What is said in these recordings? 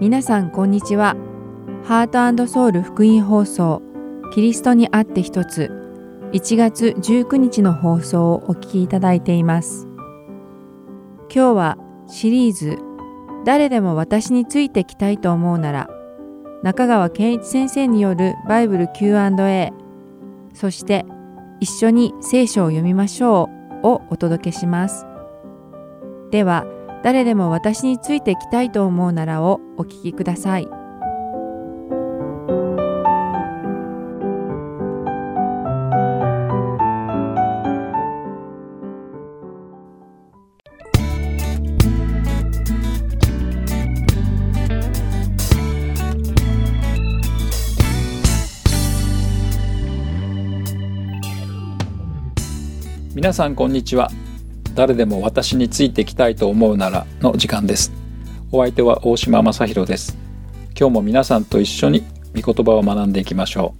皆さんこんにちは。ハートソウル福音放送キリストにあって一つ1月19日の放送をお聞きいただいています。今日はシリーズ誰でも私についてきたいと思うなら中川健一先生によるバイブル Q&A そして一緒に聖書を読みましょうをお届けします。では誰でも私についてきたいと思うならをお聞きください。皆さんこんにちは誰でも私についてきたいと思うならの時間です。お相手は大島正弘です。今日も皆さんと一緒に御言葉を学んでいきましょ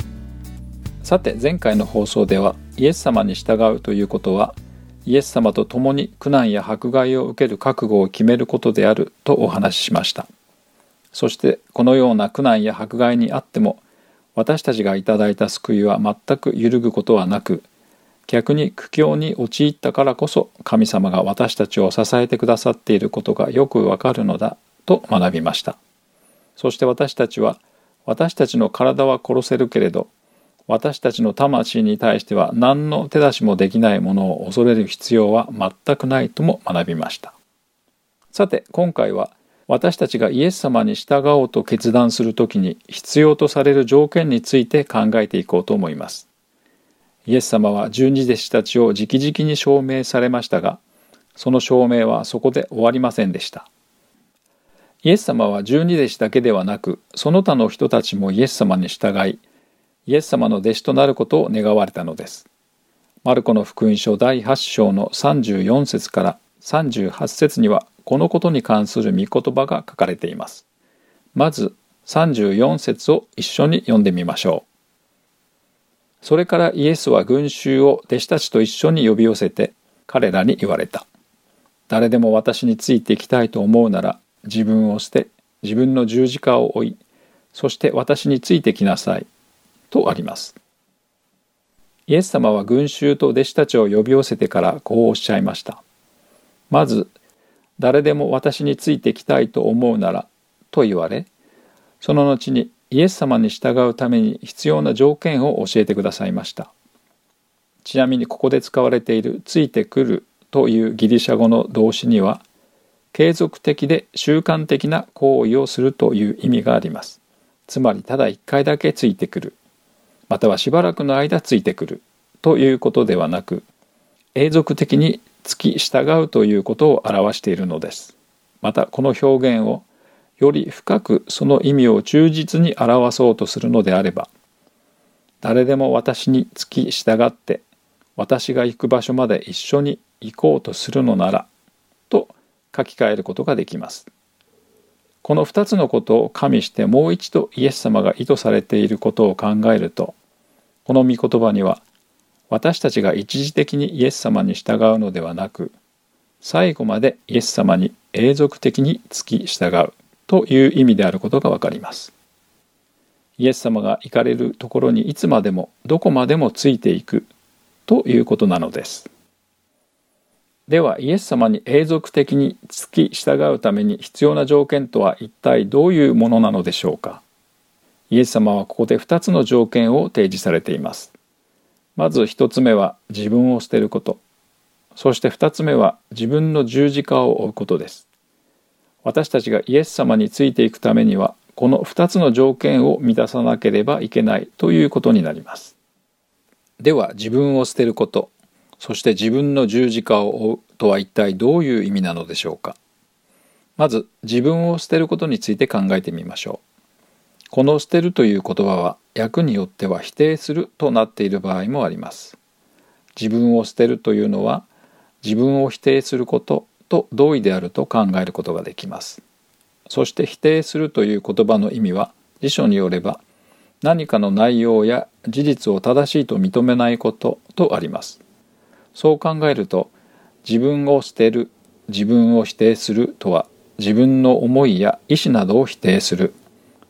う。さて前回の放送ではイエス様に従うということはイエス様と共に苦難や迫害を受ける覚悟を決めることであるとお話ししました。そしてこのような苦難や迫害にあっても私たちがいただいた救いは全く揺るぐことはなく逆に苦境に陥ったからこそ神様が私たちを支えてくださっていることがよくわかるのだと学びました。そして私たちは私たちの体は殺せるけれど私たちの魂に対しては何の手出しもできないものを恐れる必要は全くないとも学びました。さて今回は私たちがイエス様に従おうと決断するときに必要とされる条件について考えていこうと思います。イエス様は十二弟子たちを直々に証明されましたがその証明はそこで終わりませんでした。イエス様は十二弟子だけではなくその他の人たちもイエス様に従いイエス様の弟子となることを願われたのです。マルコの福音書第8章の34節から38節にはこのことに関する御言葉が書かれています。まず34節を一緒に読んでみましょう。それからイエスは群衆を弟子たちと一緒に呼び寄せて彼らに言われた。誰でも私についていきたいと思うなら自分を捨て自分の十字架を追いそして私についてきなさいとあります。イエス様は群衆と弟子たちを呼び寄せてからこうおっしゃいました。まず誰でも私についてきたいと思うならと言われその後にイエス様に従うために必要な条件を教えてくださいました。ちなみにここで使われている「ついてくる」というギリシャ語の動詞には継続的で習慣的な行為をするという意味があります。つまりただ一回だけついてくるまたはしばらくの間ついてくるということではなく永続的に付き従うということを表しているのです。またこの表現をより深くその意味を忠実に表そうとするのであれば誰でも私に付き従って私が行く場所まで一緒に行こうとするのならと書き換えることができます。この2つのことを加味してもう一度イエス様が意図されていることを考えるとこの御言葉には私たちが一時的にイエス様に従うのではなく最後までイエス様に永続的に付き従うという意味であることがわかります。イエス様が行かれるところにいつまでもどこまでもついていくということなのです。ではイエス様に永続的に付き従うために必要な条件とは一体どういうものなのでしょうかイエス様はここで2つの条件を提示されています。まず1つ目は自分を捨てること。そして2つ目は自分の十字架を追うことです。私たちがイエス様についていくためにはこの2つの条件を満たさなければいけないということになります。では自分を捨てることそして自分の十字架を追うとは一体どういう意味なのでしょうかまず自分を捨てることについて考えてみましょう。この捨てるという言葉は訳によっては否定するとなっている場合もあります。自分を捨てるというのは自分を否定することと同意であると考えることができます。そして否定するという言葉の意味は辞書によれば何かの内容や事実を正しいと認めないこととあります。そう考えると自分を捨てる自分を否定するとは自分の思いや意思などを否定する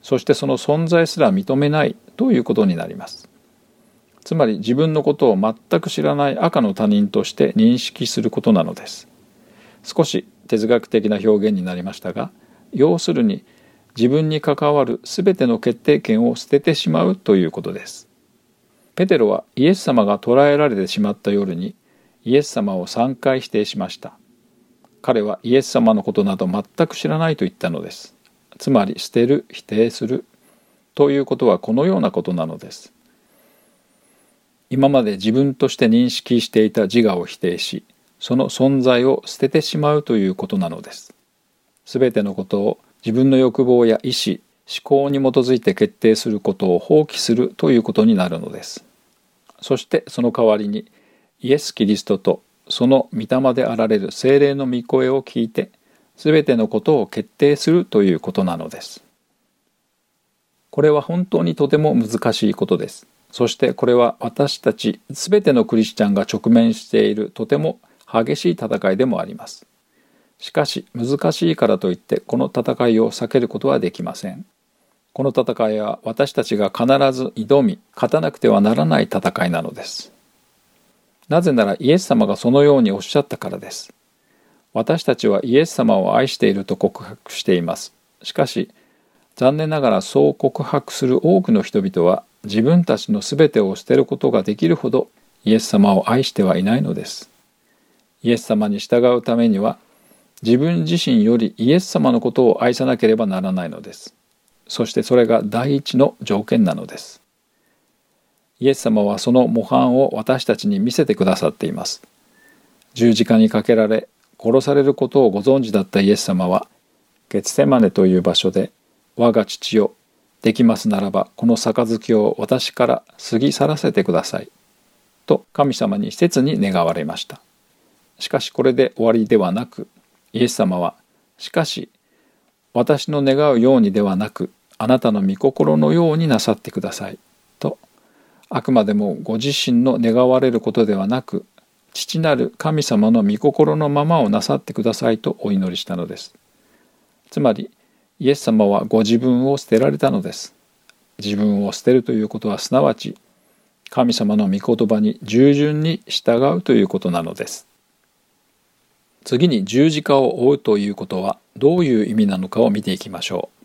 そしてその存在すら認めないということになりますつまり自分のことを全く知らない赤の他人として認識することなのです少し哲学的な表現になりましたが要するに自分に関わる全ての決定権を捨ててしまうということです。ペテロはイエス様が捕らえられてしまった夜にイエス様を3回否定しました。彼はイエス様のことなど全く知らないと言ったのです。つまり捨てる否定するということはこのようなことなのです。今まで自分として認識していた自我を否定しその存在を捨ててしまうということなのです。すべてのことを自分の欲望や意志思考に基づいて決定することを放棄するということになるのです。そしてその代わりにイエス・キリストとその御霊であられる精霊の御声を聞いてすべてのことを決定するということなのです。これは本当にとても難しいことです。そしてこれは私たちすべてのクリスチャンが直面しているとても激しい戦いでもあります。しかし難しいからといってこの戦いを避けることはできません。この戦いは私たちが必ず挑み勝たなくてはならない戦いなのです。なぜならイエス様がそのようにおっしゃったからです。私たちはイエス様を愛していると告白しています。しかし残念ながらそう告白する多くの人々は自分たちの全てを捨てることができるほどイエス様を愛してはいないのです。イエス様に従うためには自分自身よりイエス様のことを愛さなければならないのです。そしてそれが第一の条件なのです。イエス様はその模範を私たちに見せてくださっています。十字架にかけられ殺されることをご存知だったイエス様はゲツセマネという場所で我が父よできますならばこの杯を私から過ぎ去らせてください。と神様に切に願われました。しかしこれで終わりではなくイエス様はしかし私の願うようにではなくあなたの御心のようになさってくださいとあくまでもご自身の願われることではなく父なる神様の御心のままをなさってくださいとお祈りしたのです。つまりイエス様はご自分を捨てられたのです。自分を捨てるということはすなわち神様の御言葉に従順に従うということなのです。次に十字架を追うということはどういう意味なのかを見ていきましょう。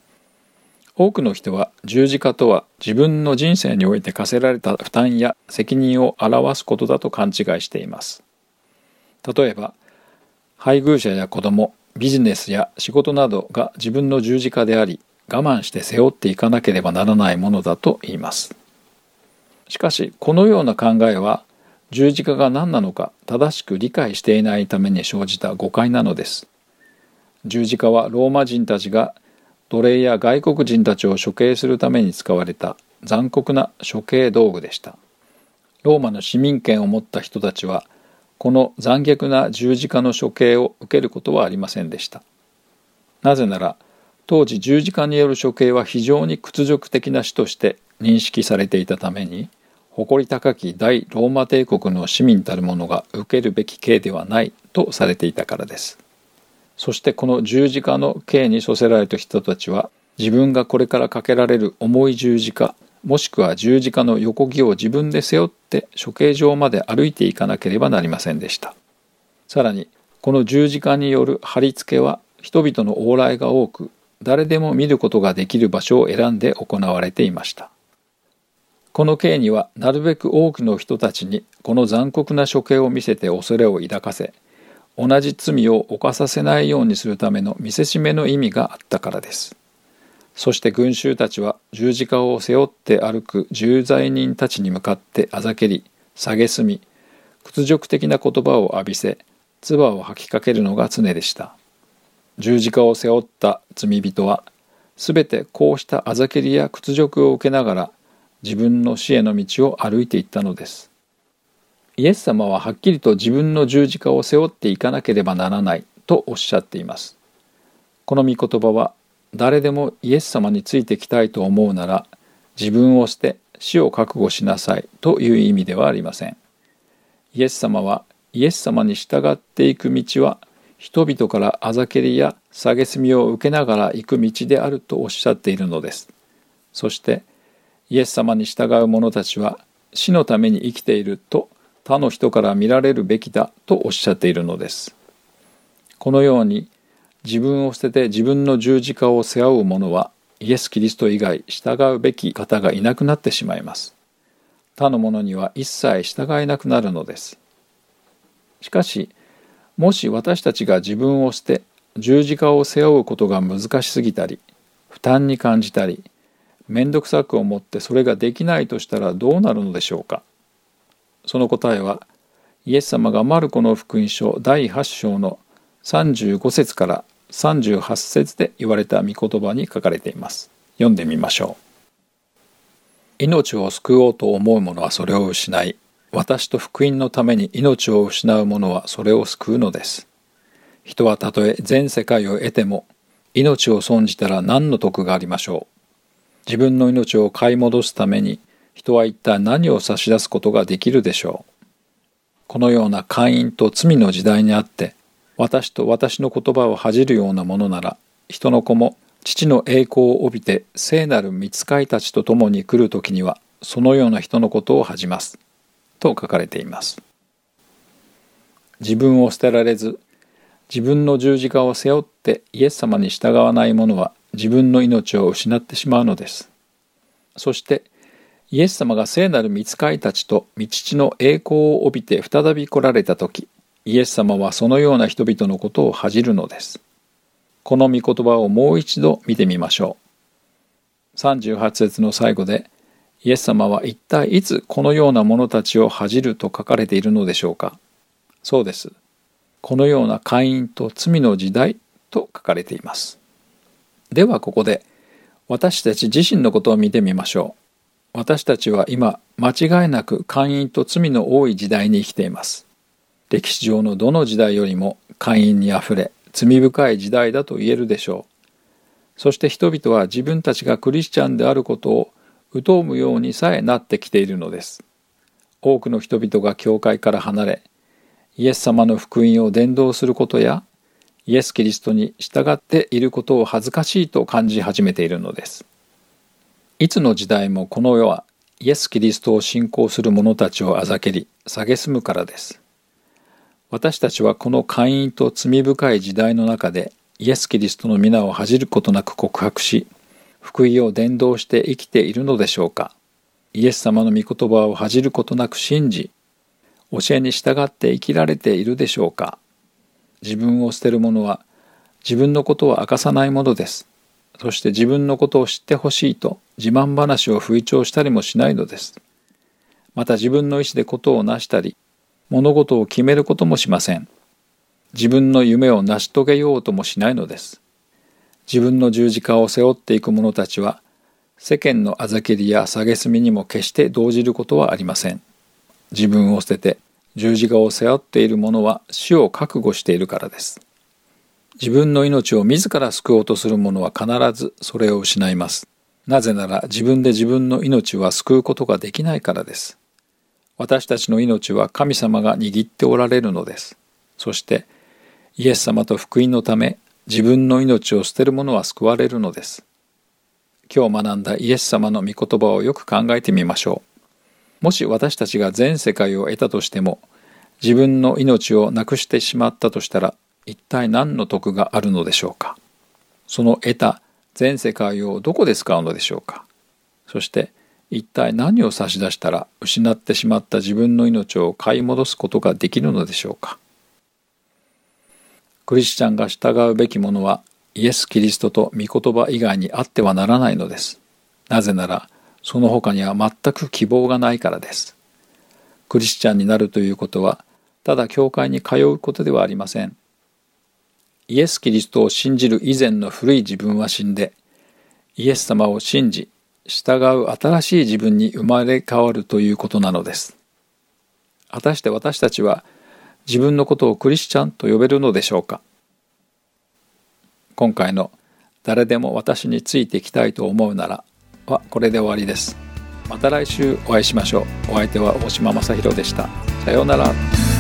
多くの人は十字架とは自分の人生において課せられた負担や責任を表すことだと勘違いしています。例えば配偶者や子供ビジネスや仕事などが自分の十字架であり我慢して背負っていかなければならないものだと言います。しかしこのような考えは十字架が何なのか正しく理解していないために生じた誤解なのです。十字架はローマ人たちが奴隷や外国人たちを処刑するために使われた残酷な処刑道具でした。ローマの市民権を持った人たちはこの残虐な十字架の処刑を受けることはありませんでした。なぜなら当時十字架による処刑は非常に屈辱的な死として認識されていたために誇り高き大ローマ帝国の市民たる者が受けるべき刑ではないとされていたからです。そしてこの十字架の刑に処せられた人たちは自分がこれからかけられる重い十字架もしくは十字架の横木を自分で背負って処刑場まで歩いていかなければなりませんでした。さらにこの十字架による貼り付けは人々の往来が多く誰でも見ることができる場所を選んで行われていました。この刑にはなるべく多くの人たちにこの残酷な処刑を見せて恐れを抱かせ同じ罪を犯させないようにするための見せしめの意味があったからです。そして群衆たちは十字架を背負って歩く重罪人たちに向かってあざけり蔑み屈辱的な言葉を浴びせ唾を吐きかけるのが常でした。十字架を背負った罪人はすべてこうしたあざけりや屈辱を受けながら自分の死への道を歩いていったのです。イエス様ははっきりと自分の十字架を背負っていかなければならないとおっしゃっています。この御言葉は誰でもイエス様についてきたいと思うなら自分を捨て死を覚悟しなさいという意味ではありません。イエス様はイエス様に従っていく道は人々からあざけりや蔑みを受けながら行く道であるとおっしゃっているのです。そしてイエス様に従う者たちは死のために生きていると他の人から見られるべきだとおっしゃっているのです。このように自分を捨てて自分の十字架を背負う者はイエス・キリスト以外従うべき方がいなくなってしまいます。他の者には一切従えなくなるのです。しかし、もし私たちが自分を捨て十字架を背負うことが難しすぎたり、負担に感じたり、面倒くさく思ってそれができないとしたらどうなるのでしょうか？その答えは、イエス様がマルコの福音書第8章の35節から38節で言われた御言葉に書かれています。読んでみましょう。命を救おうと思う者はそれを失い、私と福音のために命を失う者はそれを救うのです。人はたとえ全世界を得ても、命を損じたら何の得がありましょう？自分の命を買い戻すために、人は一体何を差し出すことができるでしょう。このような会員と罪の時代にあって、私と私の言葉を恥じるようなものなら人の子も父の栄光を帯びて聖なる御使いたちと共に来る時にはそのような人のことを恥じますと書かれています自分を捨てられず自分の十字架を背負ってイエス様に従わない者は自分の命を失ってしまうのですそしてイエス様が聖なる御使いたちと御父の栄光を帯びて再び来られた時イエス様はそのような人々のことを恥じるのです。この御言葉をもう一度見てみましょう。38節の最後で、イエス様は一体いつこのような者たちを恥じると書かれているのでしょうかそうです。このような会員と罪の時代と書かれています。ではここで私たち自身のことを見てみましょう。私たちは今間違いなく会員と罪の多い時代に生きています。歴史上のどの時代よりも会員にあふれ罪深い時代だと言えるでしょうそして人々は自分たちがクリスチャンであることを疎むようにさえなってきているのです多くの人々が教会から離れイエス様の福音を伝道することやイエス・キリストに従っていることを恥ずかしいと感じ始めているのです。いつの時代もこの世はイエス・キリストを信仰する者たちをあざけり蔑むからです。私たちはこの会員と罪深い時代の中でイエス・キリストの皆を恥じることなく告白し福音を伝道して生きているのでしょうか。イエス様の御言葉を恥じることなく信じ教えに従って生きられているでしょうか。自分を捨てる者は自分のことを明かさないものですそして自分のことを知ってほしいと自慢話を吹聴したりもしないのですまた自分の意思でことを成したり物事を決めることもしません。自分の夢を成し遂げようともしないのです。自分の十字架を背負っていく者たちは、世間のあざけりや蔑みにも決して動じることはありません。自分を捨てて十字架を背負っている者は死を覚悟しているからです。自分の命を自ら救おうとする者は必ずそれを失います。なぜなら自分で自分の命は救うことができないからです。私たちの命は神様が握っておられるのです。そしてイエス様と福音のため自分の命を捨てる者は救われるのです。今日学んだイエス様の御言葉をよく考えてみましょう。もし私たちが全世界を得たとしても自分の命をなくしてしまったとしたら一体何の得があるのでしょうか？その得た全世界をどこで使うのでしょうか？そして一体何を差し出したら失ってしまった自分の命を買い戻すことができるのでしょうか？クリスチャンが従うべきものはイエス・キリストと御言葉以外にあってはならないのです。なぜならその他には全く希望がないからです。クリスチャンになるということはただ教会に通うことではありません。イエス・キリストを信じる以前の古い自分は死んでイエス様を信じ従う新しい自分に生まれ変わるということなのです。果たして私たちは自分のことをクリスチャンと呼べるのでしょうか今回の誰でも私についていきたいと思うならはこれで終わりです。また来週お会いしましょう。お相手は大島正弘でした。さようなら。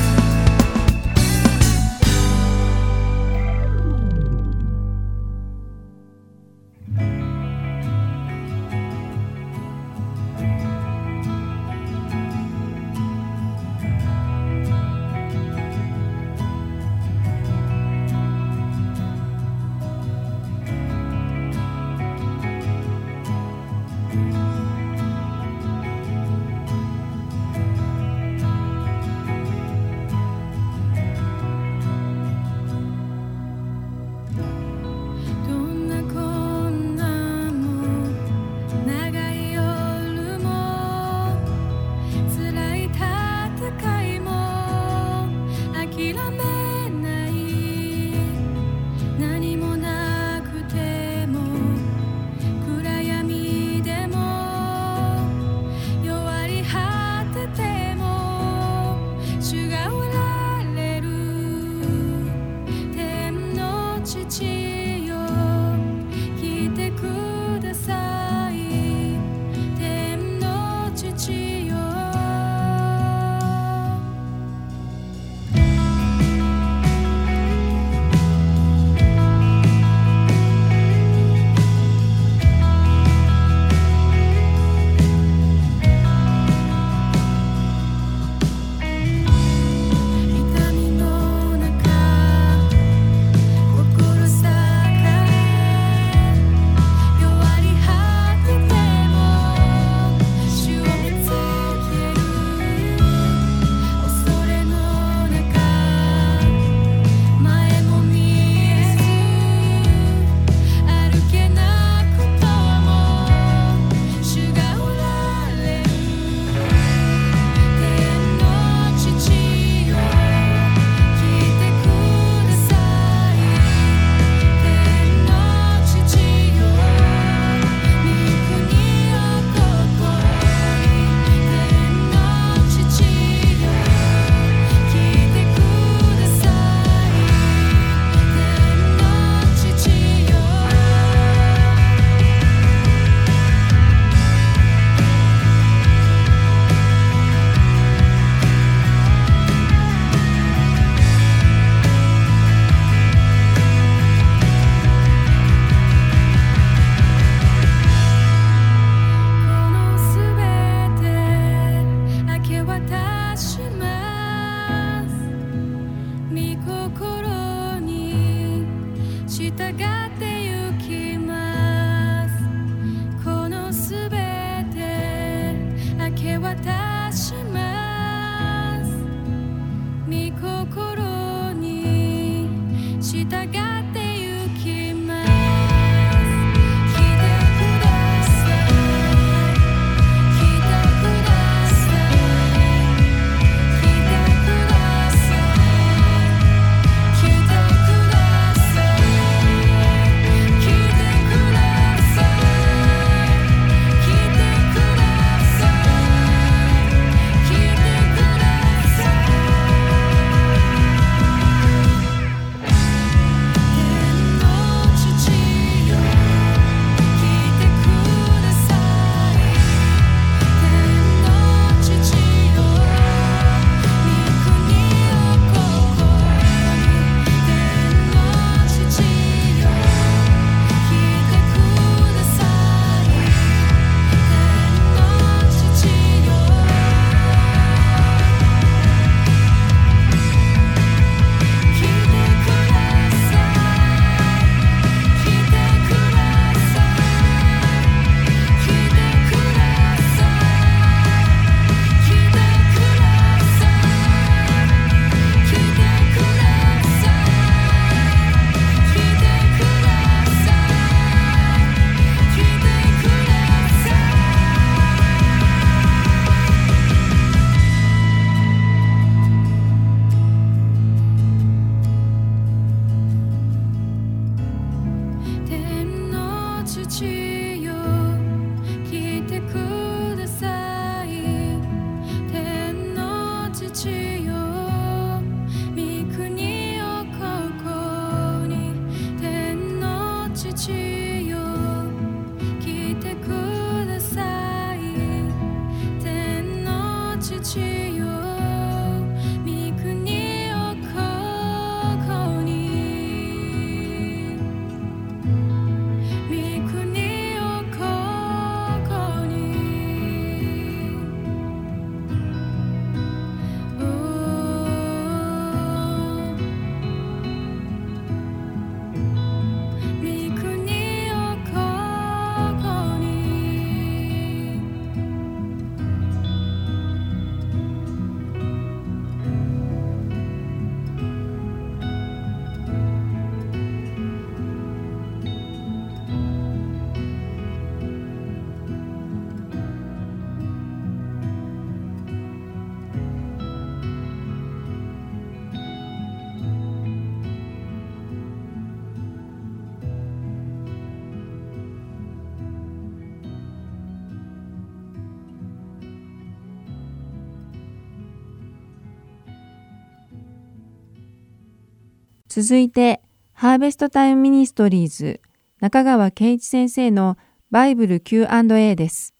続いて、ハーベストタイムミニストリーズ中川健一先生のバイブル Q&A です。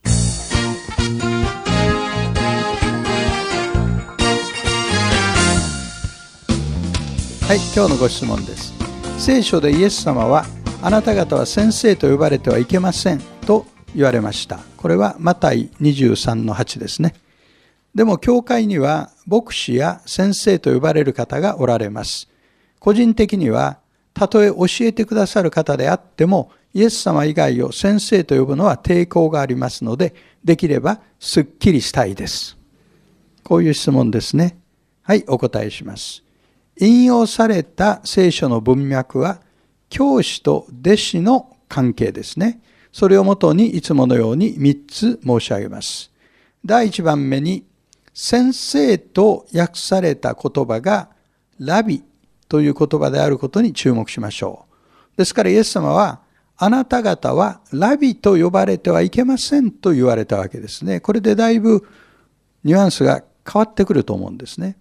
はい、今日のご質問です。聖書でイエス様はあなた方は先生と呼ばれてはいけませんと言われました。これはマタイ23の8ですね。でも教会には牧師や先生と呼ばれる方がおられます。個人的には、たとえ教えてくださる方であっても、イエス様以外を先生と呼ぶのは抵抗がありますので、できればすっきりしたいです。こういう質問ですね。はい、お答えします。引用された聖書の文脈は、教師と弟子の関係ですね。それをもとにいつものように3つ申し上げます。第1番目に、先生と訳された言葉が、ラビという言葉であることに注目しましょう。ですからイエス様は、あなた方はラビと呼ばれてはいけませんと言われたわけですね。これでだいぶニュアンスが変わってくると思うんですね。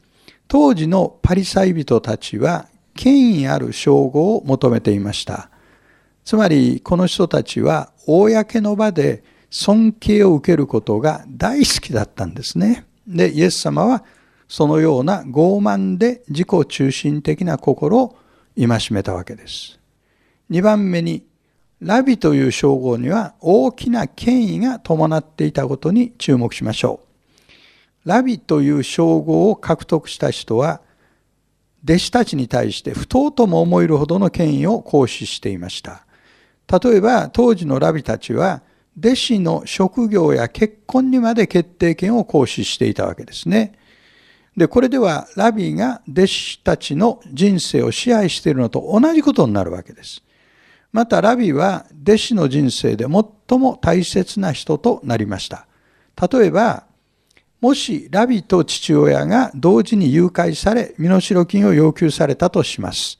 当時のパリサイ人たちは権威ある称号を求めていました。つまりこの人たちは公の場で尊敬を受けることが大好きだったんですね。で、イエス様はそのような傲慢で自己中心的な心を戒めたわけです。2番目に、ラビという称号には大きな権威が伴っていたことに注目しましょう。ラビという称号を獲得した人は、弟子たちに対して不当とも思えるほどの権威を行使していました。例えば当時のラビたちは弟子の職業や結婚にまで決定権を行使していたわけですね。で、これではラビが弟子たちの人生を支配しているのと同じことになるわけです。またラビは弟子の人生で最も大切な人となりました。例えば、もしラビと父親が同時に誘拐され、身代金を要求されたとします。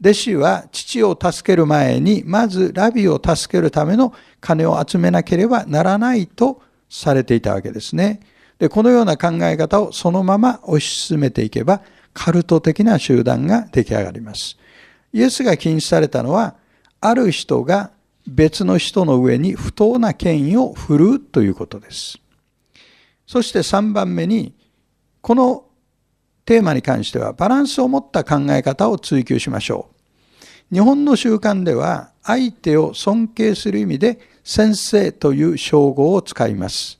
弟子は父を助ける前に、まずラビを助けるための金を集めなければならないとされていたわけですね。で、このような考え方をそのまま推し進めていけば、カルト的な集団が出来上がります。イエスが禁止されたのは、ある人が別の人の上に不当な権威を振るうということです。そして3番目に、このテーマに関してはバランスを持った考え方を追求しましょう。日本の習慣では相手を尊敬する意味で先生という称号を使います。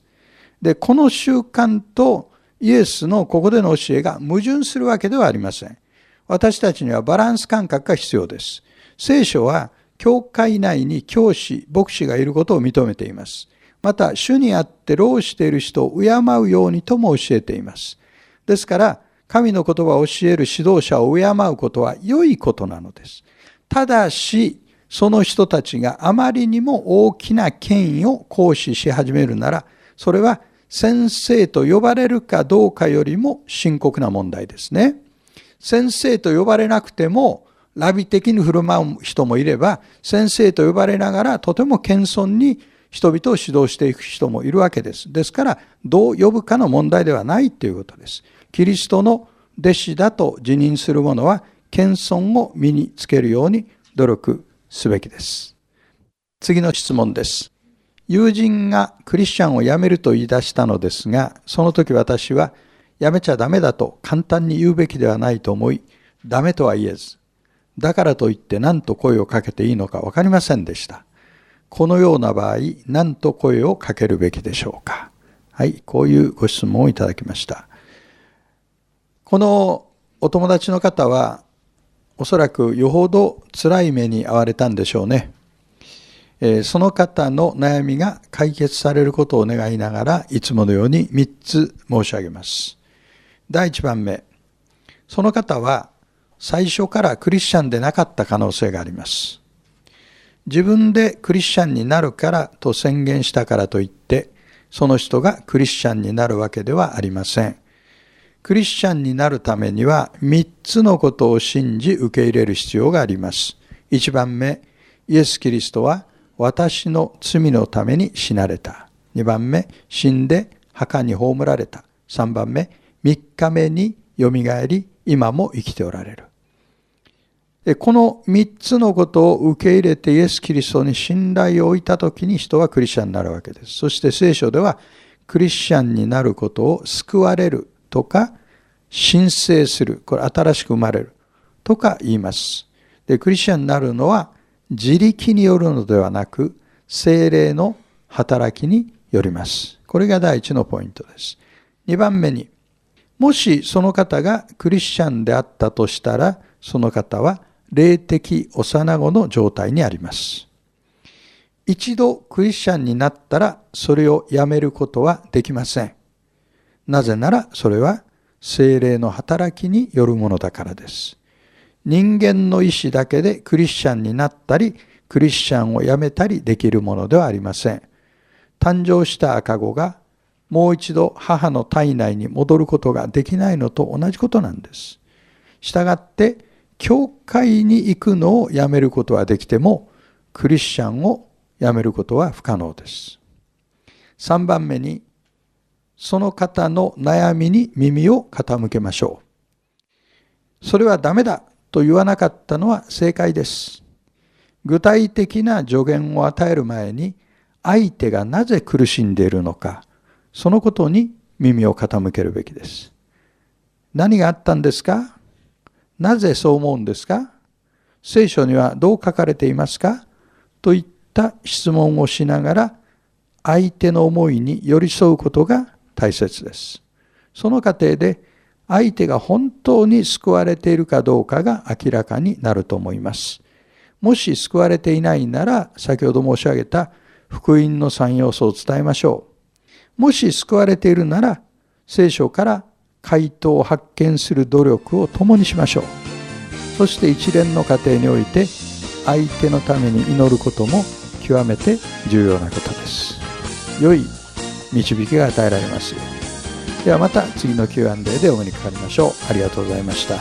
で、この習慣とイエスのここでの教えが矛盾するわけではありません。私たちにはバランス感覚が必要です。聖書は教会内に教師、牧師がいることを認めています。また、主にあって労している人を敬うようにとも教えています。ですから、神の言葉を教える指導者を敬うことは良いことなのです。ただし、その人たちがあまりにも大きな権威を行使し始めるなら、それは先生と呼ばれるかどうかよりも深刻な問題ですね。先生と呼ばれなくても、ラビ的に振る舞う人もいれば、先生と呼ばれながらとても謙遜に人々を指導していく人もいるわけです。ですから、どう呼ぶかの問題ではないということです。キリストの弟子だと自認する者は、謙遜を身につけるように努力すべきです。次の質問です。友人がクリスチャンを辞めると言い出したのですが、その時私は辞めちゃダメだと簡単に言うべきではないと思い、ダメとは言えず、だからといって何と声をかけていいのか分かりませんでした。このような場合、何と声をかけるべきでしょうか。はい、こういうご質問をいただきました。このお友達の方は、おそらくよほど辛い目に遭われたんでしょうね。その方の悩みが解決されることを願いながらいつものように3つ申し上げます。第1番目、その方は最初からクリスチャンでなかった可能性があります。自分でクリスチャンになるからと宣言したからといって、その人がクリスチャンになるわけではありません。クリスチャンになるためには3つのことを信じ受け入れる必要があります。1番目、イエス・キリストは私の罪のために死なれた。2番目、死んで墓に葬られた。3番目、3日目によみがえり、今も生きておられる。この3つのことを受け入れてイエス・キリストに信頼を置いたときに人はクリスチャンになるわけです。そして聖書ではクリスチャンになることを救われるとか申請する。これ新しく生まれるとか言います。で、クリスチャンになるのは自力によるのではなく、精霊の働きによります。これが第一のポイントです。二番目に、もしその方がクリスチャンであったとしたら、その方は霊的幼子の状態にあります。一度クリスチャンになったら、それをやめることはできません。なぜなら、それは精霊の働きによるものだからです。人間の意志だけでクリスチャンになったり、クリスチャンをやめたりできるものではありません。誕生した赤子がもう一度母の体内に戻ることができないのと同じことなんです。したがって、教会に行くのをやめることはできても、クリスチャンをやめることは不可能です。3番目に、その方の悩みに耳を傾けましょう。それはダメだと言わなかったのは正解です。具体的な助言を与える前に、相手がなぜ苦しんでいるのか、そのことに耳を傾けるべきです。何があったんですか？なぜそう思うんですか？聖書にはどう書かれていますか？といった質問をしながら、相手の思いに寄り添うことが大切です。その過程で相手が本当に救われているかどうかが明らかになると思います。もし救われていないなら、先ほど申し上げた福音の3要素を伝えましょう。もし救われているなら、聖書から回答を発見する努力を共にしましょう。そして一連の過程において、相手のために祈ることも極めて重要なことです。良い導きが与えられますように。ではまた次の Q&A でお目にかかりましょう。ありがとうございました。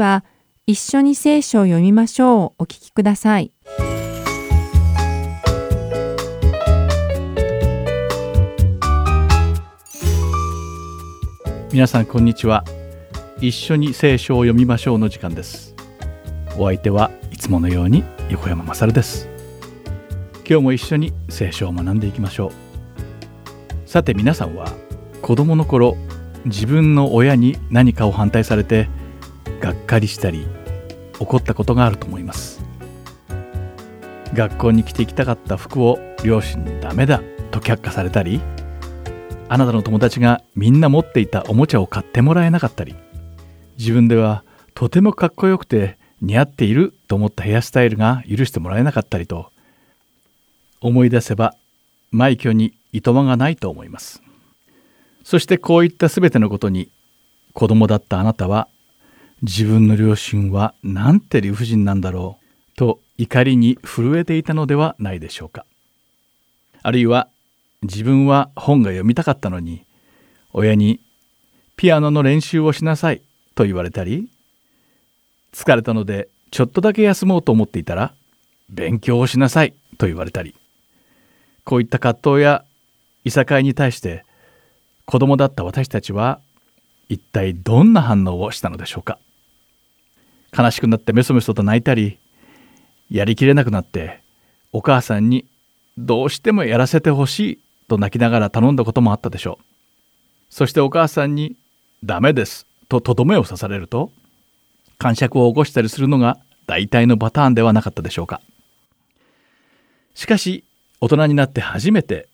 は一緒に聖書を読みましょうお聞きください。皆さんこんにちは。一緒に聖書を読みましょうの時間です。お相手はいつものように横山まさるです。今日も一緒に聖書を学んでいきましょう。さて皆さんは子供の頃自分の親に何かを反対されてがっかりしたり怒ったことがあると思います。学校に着ていきたかった服を両親にダメだと却下されたりあなたの友達がみんな持っていたおもちゃを買ってもらえなかったり自分ではとてもかっこよくて似合っていると思ったヘアスタイルが許してもらえなかったりと思い出せば枚挙にいとまがないと思います。そしてこういった全てのことに子供だったあなたは自分の両親はなんて理不尽なんだろうと怒りに震えていたのではないでしょうか。あるいは自分は本が読みたかったのに親にピアノの練習をしなさいと言われたり疲れたのでちょっとだけ休もうと思っていたら勉強をしなさいと言われたりこういった葛藤やいさかいに対して子供だった私たちは一体どんな反応をしたのでしょうか。悲しくなってメソメソと泣いたりやりきれなくなってお母さんにどうしてもやらせてほしいと泣きながら頼んだこともあったでしょう。そしてお母さんに「ダメです」ととどめを刺されると感触を起こしたりするのが大体のパターンではなかったでしょうか。しかし大人になって初めて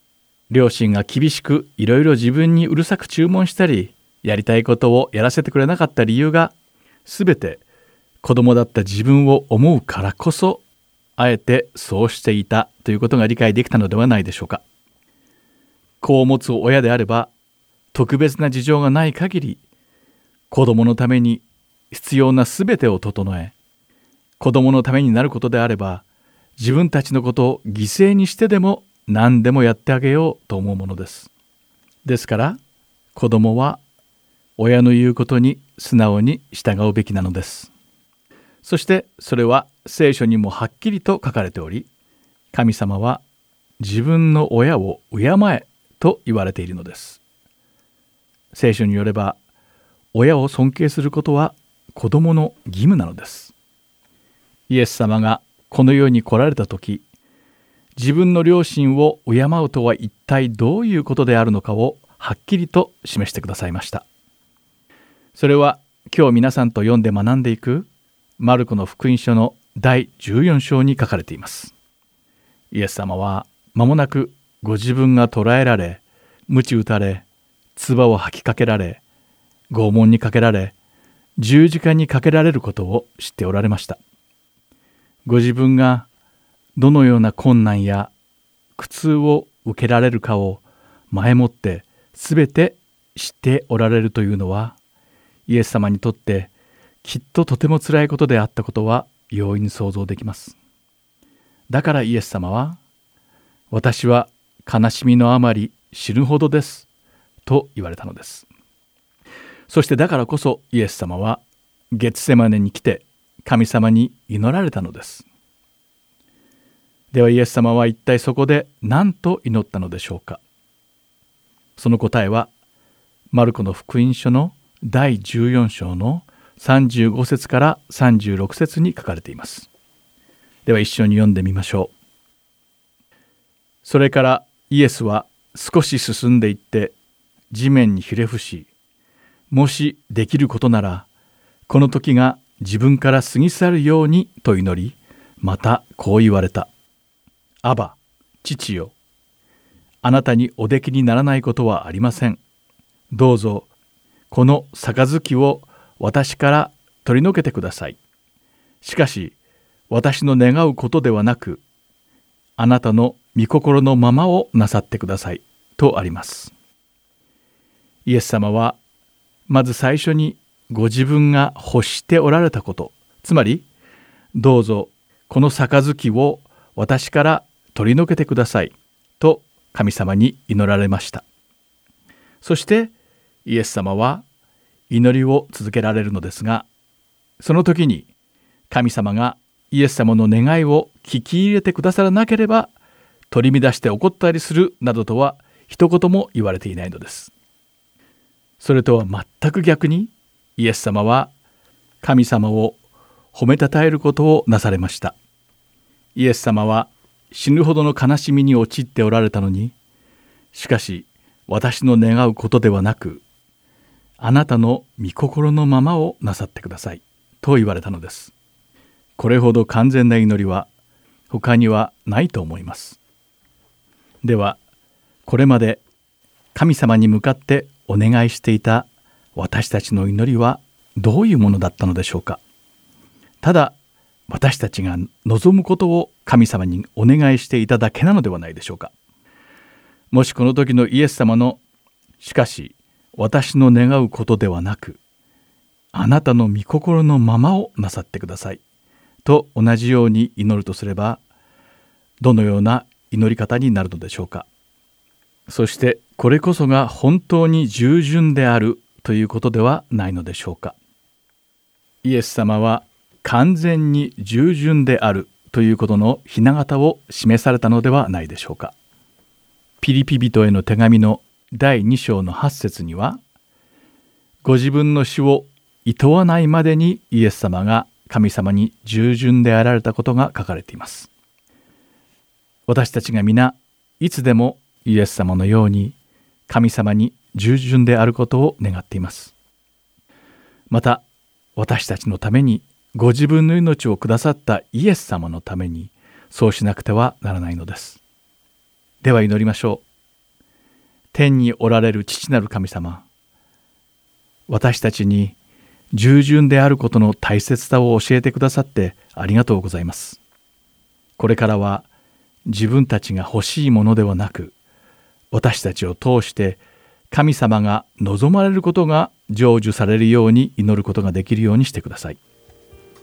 両親が厳しくいろいろ自分にうるさく注文したりやりたいことをやらせてくれなかった理由が全て子供だった自分を思うからこそあえてそうしていたということが理解できたのではないでしょうか。子を持つ親であれば特別な事情がない限り子供のために必要な全てを整え子供のためになることであれば自分たちのことを犠牲にしてでも何でもやってあげようと思うものです。ですから子供は親の言うことに素直に従うべきなのです。そしてそれは聖書にもはっきりと書かれており神様は自分の親を敬えと言われているのです。聖書によれば親を尊敬することは子供の義務なのです。イエス様がこの世に来られた時自分の両親を敬うとは一体どういうことであるのかをはっきりと示してくださいました。それは今日皆さんと読んで学んでいくマルコの福音書の第14章に書かれています。イエス様は間もなくご自分が捕らえられ鞭打たれ唾を吐きかけられ拷問にかけられ十字架にかけられることを知っておられました。ご自分がどのような困難や苦痛を受けられるかを前もって全て知っておられるというのはイエス様にとってきっととてもつらいことであったことは容易に想像できます。だからイエス様は「私は悲しみのあまり死ぬほどです」と言われたのです。そしてだからこそイエス様はゲツセマネに来て神様に祈られたのです。ではイエス様は一体そこで何と祈ったのでしょうか。その答えはマルコの福音書の第14章の35節から36節に書かれています。では一緒に読んでみましょう。それからイエスは少し進んでいって地面にひれ伏しもしできることならこの時が自分から過ぎ去るようにと祈りまたこう言われた「アバ父よあなたにおできにならないことはありません。どうぞこの杯を私から取り除けてください。しかし私の願うことではなくあなたの御心のままをなさってくださいとあります。イエス様はまず最初にご自分が欲しておられたことつまりどうぞこの杯を私から取り除けてくださいと神様に祈られました。そしてイエス様は祈りを続けられるのですがその時に神様がイエス様の願いを聞き入れてくださらなければ取り乱して怒ったりするなどとは一言も言われていないのです。それとは全く逆にイエス様は神様を褒めたたえることをなされました。イエス様は死ぬほどの悲しみに陥っておられたのにしかし私の願うことではなくあなたの御心のままをなさってください。と言われたのです。これほど完全な祈りは他にはないと思います。ではこれまで神様に向かってお願いしていた私たちの祈りはどういうものだったのでしょうか。ただ私たちが望むことを神様にお願いしていただけなのではないでしょうか。もしこの時のイエス様の「しかし私の願うことではなくあなたの御心のままをなさってください」と同じように祈るとすればどのような祈り方になるのでしょうか。そしてこれこそが本当に従順であるということではないのでしょうか。イエス様は完全に従順であるということの雛形を示されたのではないでしょうか。ピリピ人への手紙の第2章の8節にはご自分の死を厭わないまでにイエス様が神様に従順であられたことが書かれています。私たちが皆いつでもイエス様のように神様に従順であることを願っています。また私たちのためにご自分の命をくださったイエス様のためにそうしなくてはならないのです。では祈りましょう。天におられる父なる神様私たちに従順であることの大切さを教えてくださってありがとうございます。これからは自分たちが欲しいものではなく私たちを通して神様が望まれることが成就されるように祈ることができるようにしてください。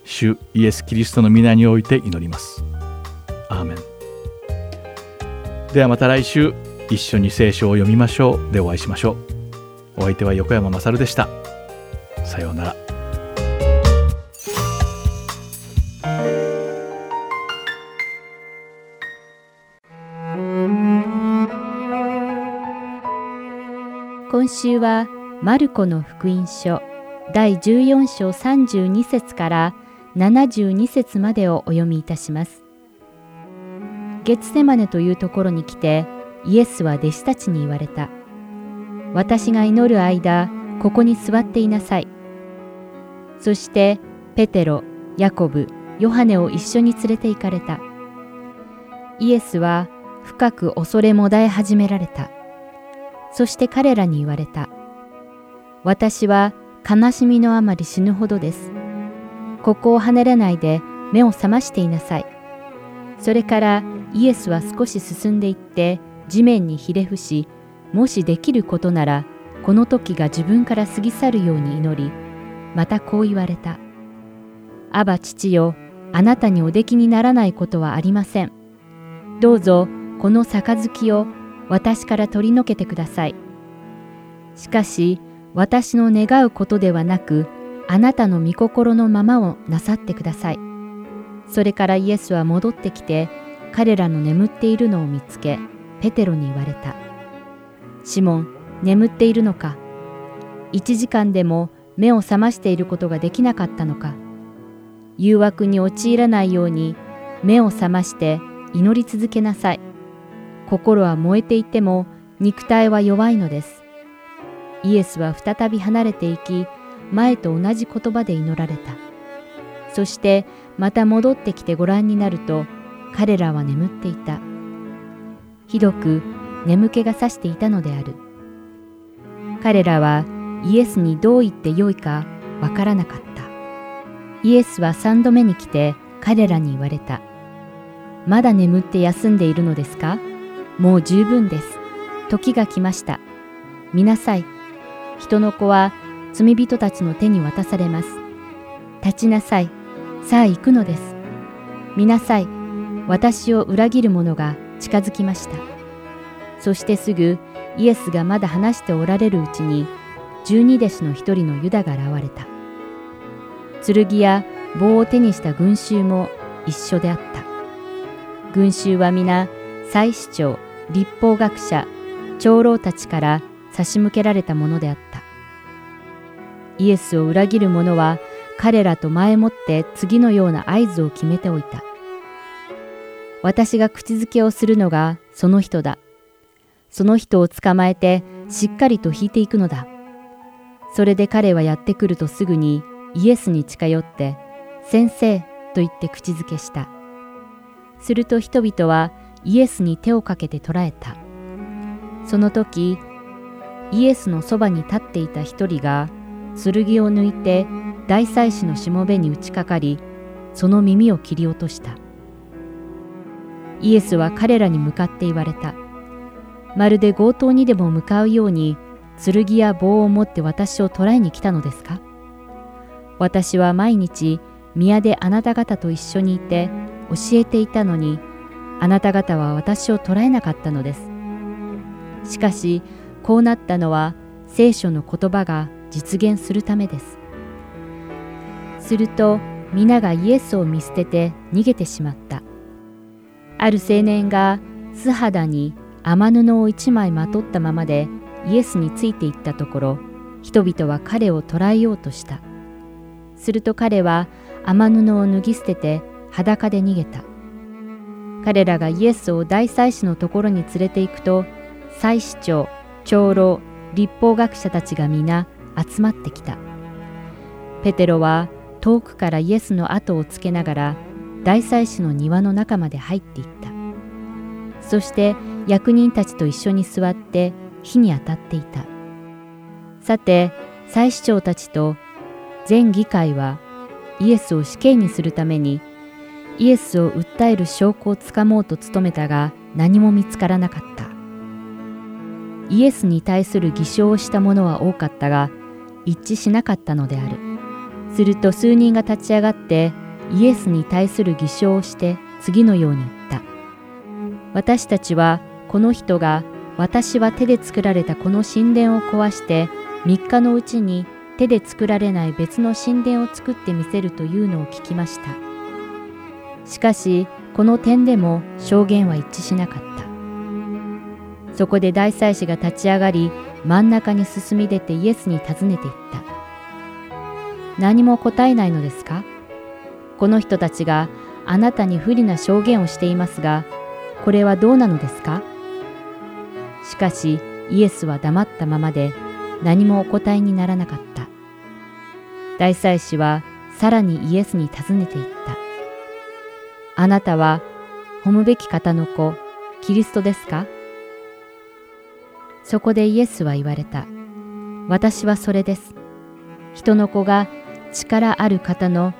主イエス・キリストの皆において祈ります。アーメン。ではまた来週。一緒に聖書を読みましょう。でお会いしましょう。お相手は横山勝でした。さようなら。今週はマルコの福音書第14章32節から72節までをお読みいたします。ゲツセマネというところに来てイエスは弟子たちに言われた。私が祈る間、ここに座っていなさい。そしてペテロ、ヤコブ、ヨハネを一緒に連れて行かれた。イエスは深く恐れもだえ始められた。そして彼らに言われた。私は悲しみのあまり死ぬほどです。ここを離れないで目を覚ましていなさい。それからイエスは少し進んでいって地面にひれ伏し、もしできることならこの時が自分から過ぎ去るように祈り、またこう言われた。アバ父よ、あなたにおできにならないことはありません。どうぞこの杯を私から取り除けてください。しかし私の願うことではなく、あなたの御心のままをなさってください。それからイエスは戻ってきて、彼らの眠っているのを見つけ、ペテロに言われた。シモン、眠っているのか？一時間でも目を覚ましていることができなかったのか？誘惑に陥らないように目を覚まして祈り続けなさい。心は燃えていても肉体は弱いのです。イエスは再び離れていき、前と同じ言葉で祈られた。そしてまた戻ってきてご覧になると、彼らは眠っていた。ひどく眠気がさしていたのである。彼らはイエスにどう言ってよいかわからなかった。イエスは三度目に来て彼らに言われた。まだ眠って休んでいるのですか？もう十分です。時が来ました。見なさい。人の子は罪人たちの手に渡されます。立ちなさい。さあ行くのです。見なさい。私を裏切る者が近づきました。そしてすぐイエスがまだ話しておられるうちに十二弟子の一人のユダが現れた。剣や棒を手にした群衆も一緒であった。群衆は皆、祭司長、立法学者、長老たちから差し向けられたものであった。イエスを裏切る者は彼らと前もって次のような合図を決めておいた。私が口づけをするのがその人だ。その人を捕まえてしっかりと引いていくのだ。それで彼はやってくるとすぐにイエスに近寄って、先生と言って口づけした。すると人々はイエスに手をかけて捕らえた。その時、イエスのそばに立っていた一人が、剣を抜いて大祭司のしもべに打ちかかり、その耳を切り落とした。イエスは彼らに向かって言われた。まるで強盗にでも向かうように、剣や棒を持って私を捕らえに来たのですか？私は毎日宮であなた方と一緒にいて教えていたのにあなた方は私を捕らえなかったのです。しかしこうなったのは聖書の言葉が実現するためです。すると皆がイエスを見捨てて逃げてしまった。ある青年が素肌に雨布を一枚まとったままでイエスについていったところ人々は彼を捕らえようとしたすると彼は雨布を脱ぎ捨てて裸で逃げた。彼らがイエスを大祭司のところに連れて行くと、祭司長、長老、立法学者たちが皆集まってきた。ペテロは遠くからイエスの後をつけながら大祭司の庭の中まで入っていった。そして役人たちと一緒に座って火に当たっていた。さて、祭司長たちと全議会はイエスを死刑にするためにイエスを訴える証拠をつかもうと努めたが何も見つからなかった。イエスに対する偽証をした者は多かったが一致しなかったのである。すると数人が立ち上がってイエスに対する偽証をして次のように言った。私たちはこの人が私は手で作られたこの神殿を壊して3日のうちに手で作られない別の神殿を作ってみせるというのを聞きました。しかし、この点でも証言は一致しなかった。そこで大祭司が立ち上がり、真ん中に進み出てイエスに尋ねていった。何も答えないのですか？この人たちがあなたに不利な証言をしていますが、これはどうなのですか？しかし、イエスは黙ったままで何もお答えにならなかった。大祭司はさらにイエスに尋ねていった。あなたは褒むべき方の子、キリストですか？そこでイエスは言われた。私はそれです。人の子が力ある方の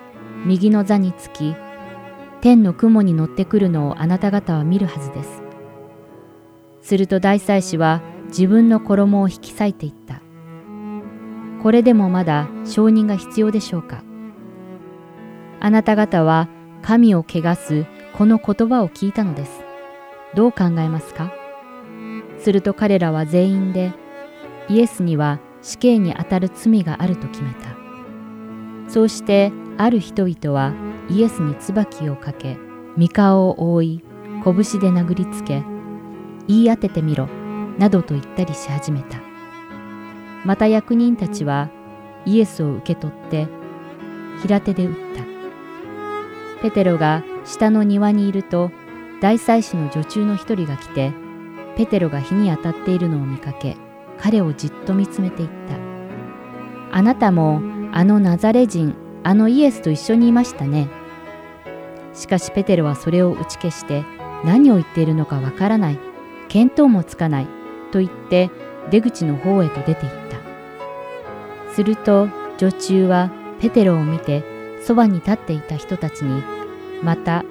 右の座につき、天の雲に乗ってくるのをあなた方は見るはずです。すると大祭司は自分の衣を引き裂いていった。これでもまだ承認が必要でしょうかあなた方は神を汚すこの言葉を聞いたのです。どう考えますか？すると彼らは全員でイエスには死刑にあたる罪があると決めた。そうしてある人々はイエスに椿をかけ、三顔を覆い、拳で殴りつけ、言い当ててみろ、などと言ったりし始めた。また役人たちはイエスを受け取って平手で撃った。ペテロが下の庭にいると大祭司の女中の一人が来てペテロが火に当たっているのを見かけ彼をじっと見つめていった。あなたもあのナザレ人、あのイエスと一緒にいましたね。しかしペテロはそれを打ち消して何を言っているのかわからない、見当もつかないと言って出口の方へと出て行った。すると女中はペテロを見てそばに立っていた人たちに、また、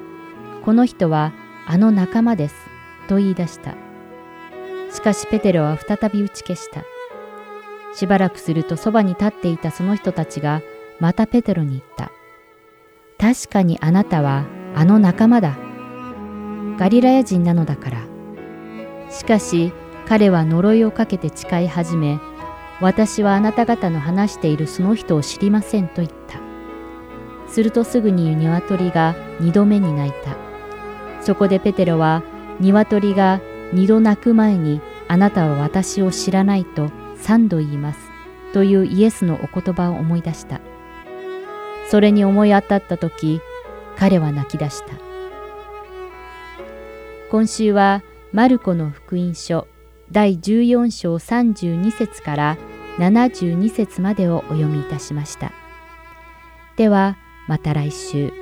この人はあの仲間ですと言い出した。しかしペテロは再び打ち消した。しばらくするとそばに立っていたその人たちがまたペテロに言った。確かにあなたはあの仲間だ。ガリラヤ人なのだから。しかし彼は呪いをかけて誓い始め、私はあなた方の話しているその人を知りませんと言った。するとすぐに鶏が二度目に鳴いた。そこでペテロは鶏が二度鳴く前にあなたは私を知らないと三度言いますというイエスのお言葉を思い出した。それに思い当たった時、彼は泣き出した。今週はマルコの福音書第14章32節から72節までをお読みいたしました。ではまた来週。